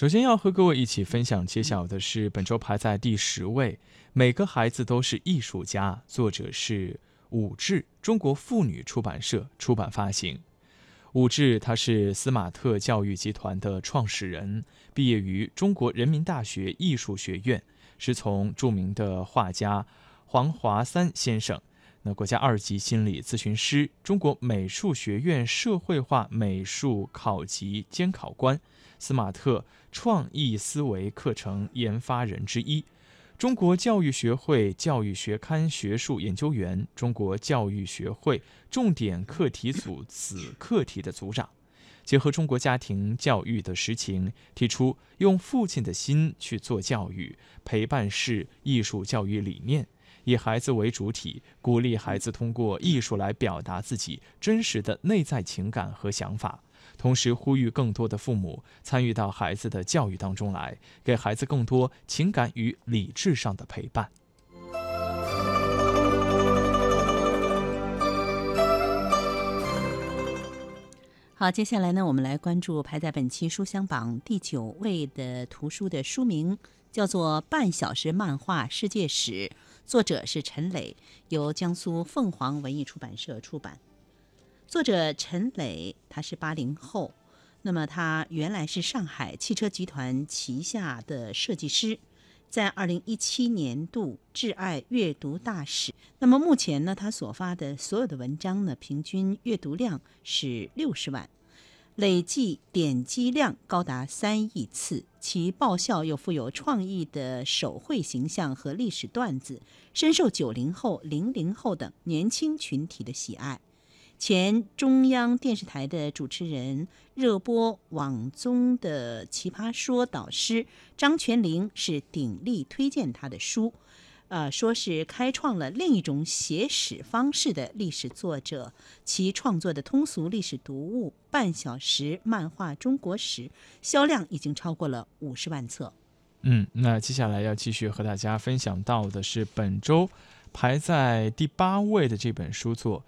首先要和各位一起分享揭晓的是本周排在第十位，《每个孩子都是艺术家》，作者是武志，中国妇女出版社出版发行。武志他是斯马特教育集团的创始人，毕业于中国人民大学艺术学院，是从著名的画家黄华三先生。那国家二级心理咨询师，中国美术学院社会化美术考级监考官，斯马特创意思维课程研发人之一，中国教育学会教育学刊学术研究员，中国教育学会重点课题组子课题的组长，结合中国家庭教育的实情，提出用父亲的心去做教育，陪伴式艺术教育理念。以孩子为主体，鼓励孩子通过艺术来表达自己真实的内在情感和想法，同时呼吁更多的父母参与到孩子的教育当中来，给孩子更多情感与理智上的陪伴。好，接下来呢，我们来关注排在本期书香榜第九位的图书的书名，叫做《半小时漫画世界史》。作者是陈磊，由江苏凤凰文艺出版社出版。作者陈磊，他是八零后，那么他原来是上海汽车集团旗下的设计师，在二零一七年度挚爱阅读大使。那么目前呢，他所发的所有的文章呢，平均阅读量是六十万。累计点击量高达三亿次，其爆笑又富有创意的手绘形象和历史段子，深受九零后、零零后等年轻群体的喜爱。前中央电视台的主持人、热播网综的《奇葩说》导师张泉灵是鼎力推荐他的书。呃，说是开创了另一种写史方式的历史作者，其创作的通俗历史读物《半小时漫画中国史》销量已经超过了五十万册。嗯，那接下来要继续和大家分享到的是本周排在第八位的这本书作，《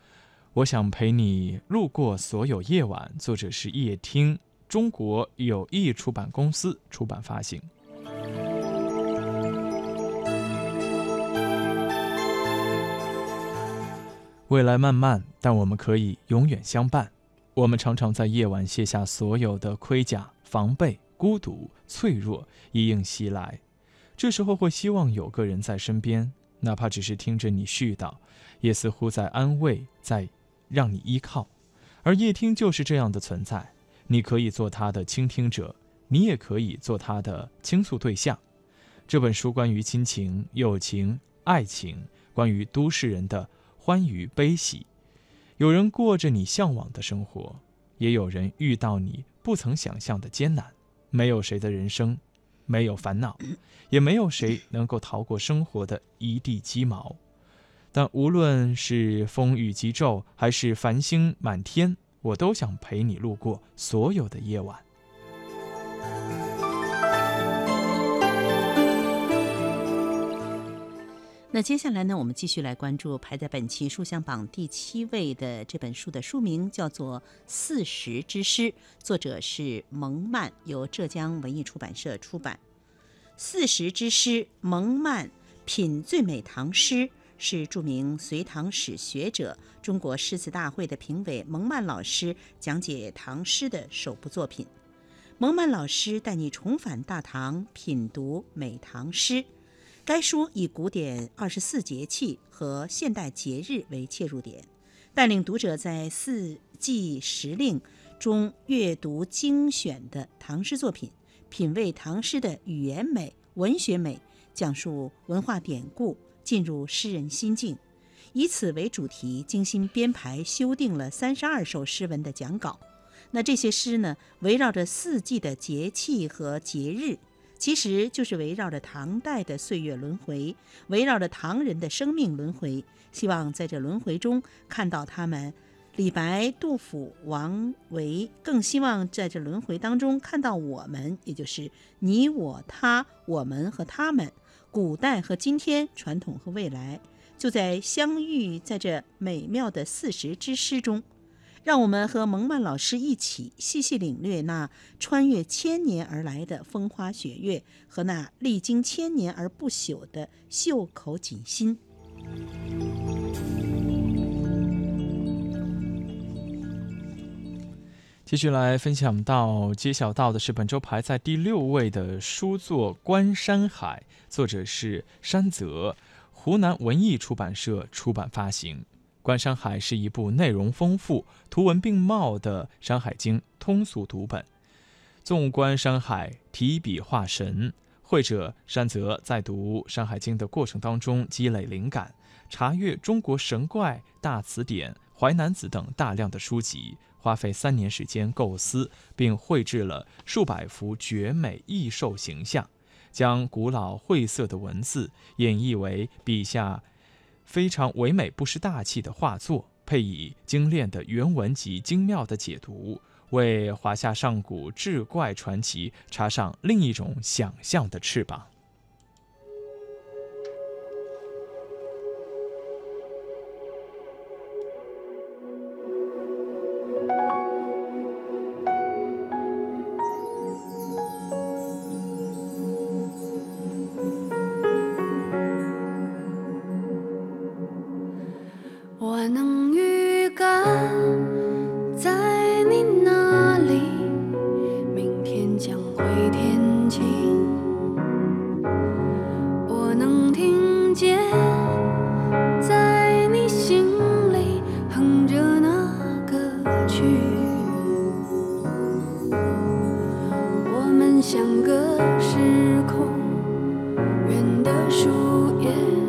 我想陪你路过所有夜晚》，作者是叶听，中国友谊出版公司出版发行。未来漫漫，但我们可以永远相伴。我们常常在夜晚卸下所有的盔甲、防备、孤独、脆弱，一应袭来。这时候会希望有个人在身边，哪怕只是听着你絮叨，也似乎在安慰，在让你依靠。而夜听就是这样的存在，你可以做他的倾听者，你也可以做他的倾诉对象。这本书关于亲情、友情、爱情，关于都市人的。欢愉悲喜，有人过着你向往的生活，也有人遇到你不曾想象的艰难。没有谁的人生没有烦恼，也没有谁能够逃过生活的一地鸡毛。但无论是风雨急骤，还是繁星满天，我都想陪你路过所有的夜晚。那接下来呢，我们继续来关注排在本期书香榜第七位的这本书的书名叫做《四时之诗》，作者是蒙曼，由浙江文艺出版社出版。《四时之诗》，蒙曼品最美唐诗，是著名隋唐史学者、中国诗词大会的评委蒙曼老师讲解唐诗的首部作品。蒙曼老师带你重返大唐，品读美唐诗。该书以古典二十四节气和现代节日为切入点，带领读者在四季时令中阅读精选的唐诗作品，品味唐诗的语言美、文学美，讲述文化典故，进入诗人心境。以此为主题，精心编排修订了三十二首诗文的讲稿。那这些诗呢，围绕着四季的节气和节日。其实就是围绕着唐代的岁月轮回，围绕着唐人的生命轮回，希望在这轮回中看到他们，李白、杜甫、王维，更希望在这轮回当中看到我们，也就是你、我、他、我们和他们，古代和今天，传统和未来，就在相遇在这美妙的四时之诗中。让我们和蒙曼老师一起细细领略那穿越千年而来的风花雪月和那历经千年而不朽的袖口锦心。继续来分享到揭晓到的是本周排在第六位的书作《观山海》，作者是山泽，湖南文艺出版社出版发行。《观山海》是一部内容丰富、图文并茂的《山海经》通俗读本。纵观山海，提笔画神。绘者山泽在读《山海经》的过程当中积累灵感，查阅中国神怪大词典、淮南子等大量的书籍。花费三年时间构思，并绘制了数百幅绝美异兽形象，将古老晦涩的文字演绎为笔下非常唯美不失大气的画作，配以精炼的原文及精妙的解读，为华夏上古志怪传奇插上另一种想象的翅膀。我们相隔时空，远的树叶。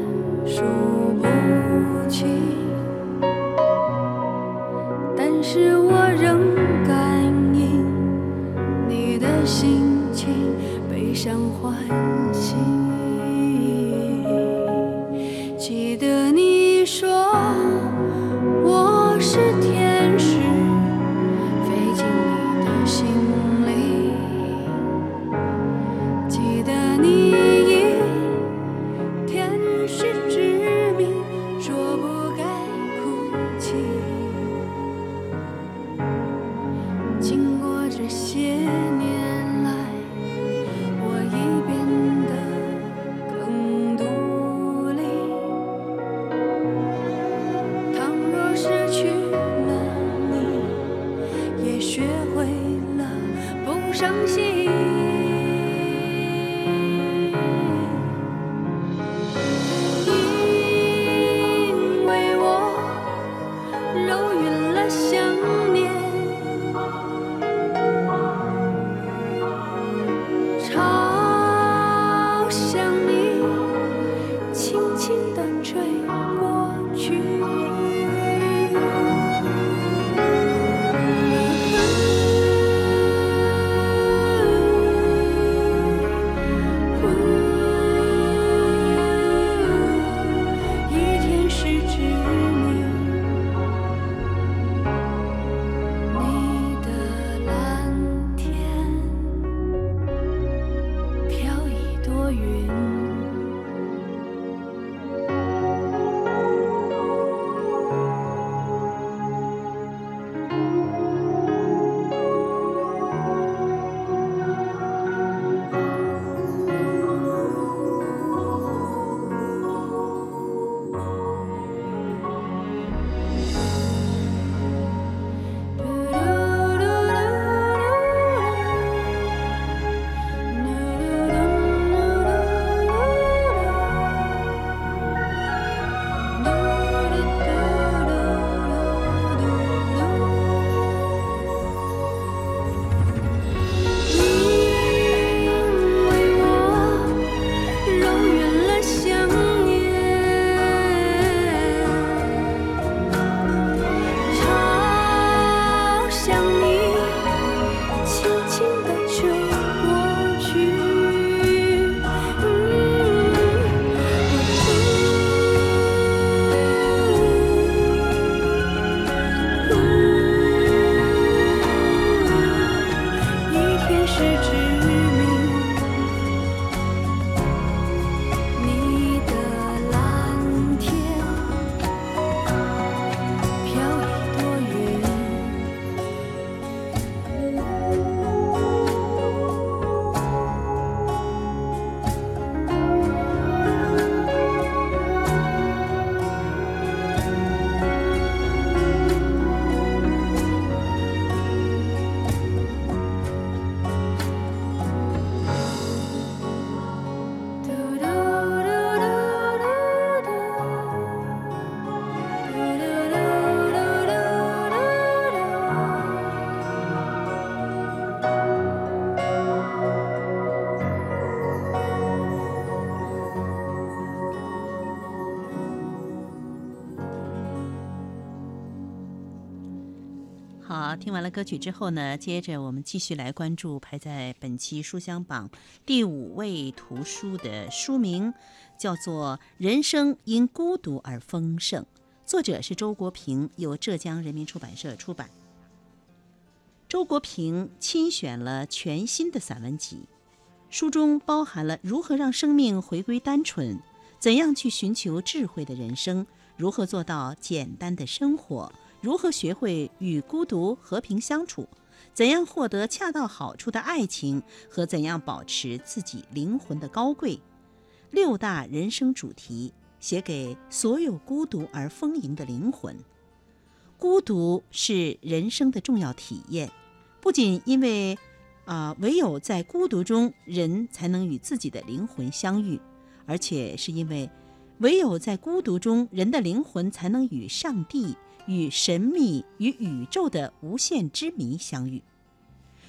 好，听完了歌曲之后呢，接着我们继续来关注排在本期书香榜第五位图书的书名，叫做《人生因孤独而丰盛》，作者是周国平，由浙江人民出版社出版。周国平亲选了全新的散文集，书中包含了如何让生命回归单纯，怎样去寻求智慧的人生，如何做到简单的生活。如何学会与孤独和平相处？怎样获得恰到好处的爱情？和怎样保持自己灵魂的高贵？六大人生主题写给所有孤独而丰盈的灵魂。孤独是人生的重要体验，不仅因为，啊，唯有在孤独中人才能与自己的灵魂相遇，而且是因为，唯有在孤独中人的灵魂才能与上帝。与神秘与宇宙的无限之谜相遇，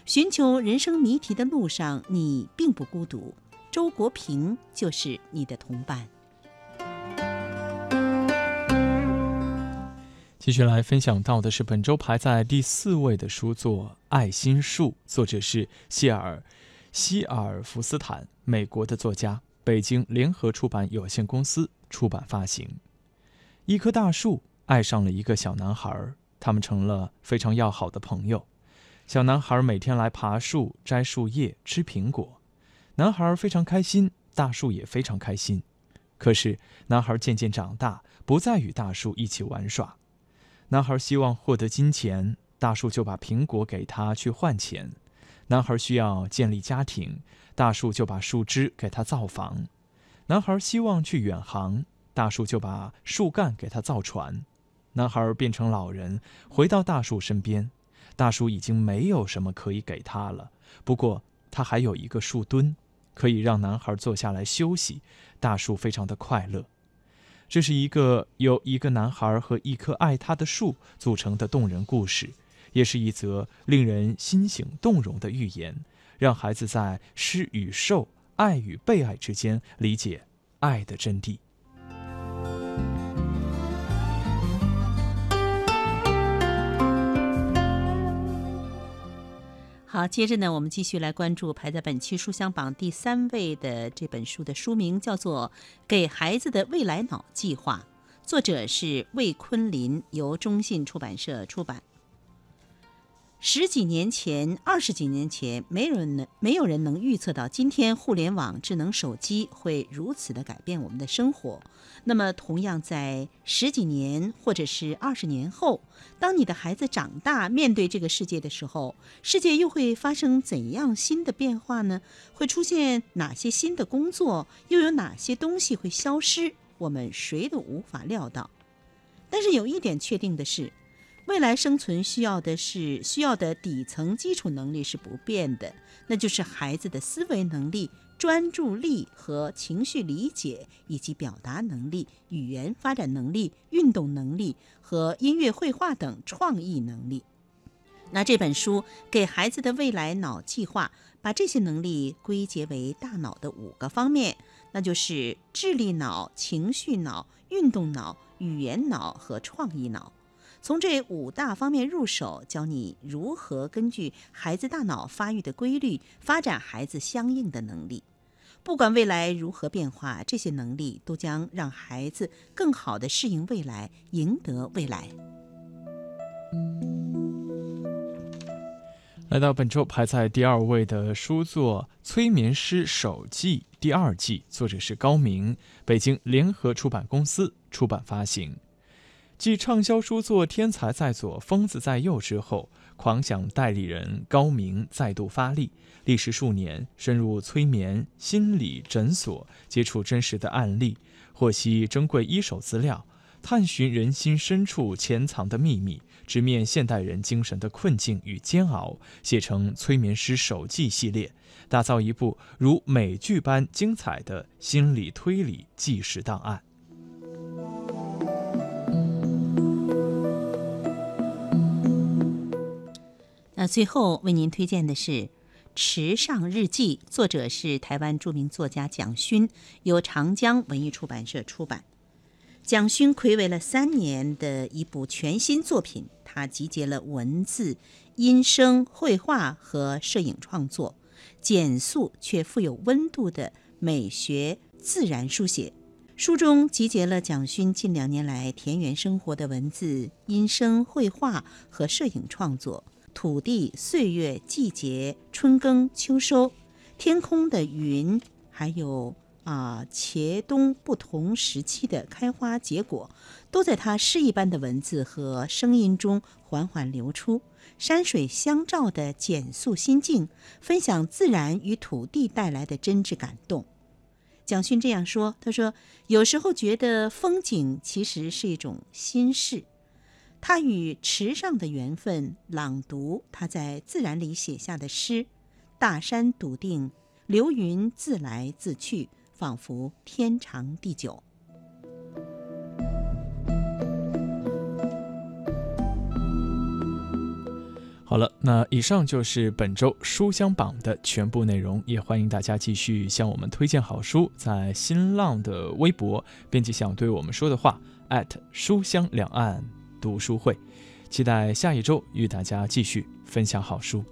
寻求人生谜题的路上，你并不孤独。周国平就是你的同伴。继续来分享到的是本周排在第四位的书作《爱心树》，作者是谢尔希尔福斯坦，美国的作家，北京联合出版有限公司出版发行。一棵大树。爱上了一个小男孩，他们成了非常要好的朋友。小男孩每天来爬树、摘树叶、吃苹果，男孩非常开心，大树也非常开心。可是，男孩渐渐长大，不再与大树一起玩耍。男孩希望获得金钱，大树就把苹果给他去换钱。男孩需要建立家庭，大树就把树枝给他造房。男孩希望去远航，大树就把树干给他造船。男孩变成老人，回到大树身边。大树已经没有什么可以给他了，不过他还有一个树墩，可以让男孩坐下来休息。大树非常的快乐。这是一个由一个男孩和一棵爱他的树组成的动人故事，也是一则令人心醒动容的寓言，让孩子在施与受、爱与被爱之间理解爱的真谛。好，接着呢，我们继续来关注排在本期书香榜第三位的这本书的书名，叫做《给孩子的未来脑计划》，作者是魏坤林，由中信出版社出版。十几年前，二十几年前，没人能没有人能预测到今天互联网、智能手机会如此的改变我们的生活。那么，同样在十几年或者是二十年后，当你的孩子长大，面对这个世界的时候，世界又会发生怎样新的变化呢？会出现哪些新的工作？又有哪些东西会消失？我们谁都无法料到。但是有一点确定的是。未来生存需要的是需要的底层基础能力是不变的，那就是孩子的思维能力、专注力和情绪理解，以及表达能力、语言发展能力、运动能力和音乐绘画等创意能力。那这本书给孩子的未来脑计划，把这些能力归结为大脑的五个方面，那就是智力脑、情绪脑、运动脑、语言脑和创意脑。从这五大方面入手，教你如何根据孩子大脑发育的规律发展孩子相应的能力。不管未来如何变化，这些能力都将让孩子更好地适应未来，赢得未来。来到本周排在第二位的书作《催眠师手记》第二季，作者是高明，北京联合出版公司出版发行。继畅销书作《天才在左，疯子在右》之后，狂想代理人高明再度发力，历时数年，深入催眠心理诊所，接触真实的案例，获悉珍贵一手资料，探寻人心深处潜藏的秘密，直面现代人精神的困境与煎熬，写成《催眠师手记》系列，打造一部如美剧般精彩的心理推理纪实档案。最后为您推荐的是《池上日记》，作者是台湾著名作家蒋勋，由长江文艺出版社出版。《蒋勋暌违了三年的一部全新作品，他集结了文字、音声、绘画和摄影创作，简素却富有温度的美学自然书写。书中集结了蒋勋近两年来田园生活的文字、音声、绘画和摄影创作，土地、岁月、季节、春耕、秋收、天空的云，还有。啊，茄冬不同时期的开花结果，都在他诗一般的文字和声音中缓缓流出。山水相照的简素心境，分享自然与土地带来的真挚感动。蒋勋这样说：“他说，有时候觉得风景其实是一种心事。他与池上的缘分，朗读他在自然里写下的诗：大山笃定，流云自来自去。”仿佛天长地久。好了，那以上就是本周书香榜的全部内容，也欢迎大家继续向我们推荐好书，在新浪的微博编辑想对我们说的话书香两岸读书会，期待下一周与大家继续分享好书。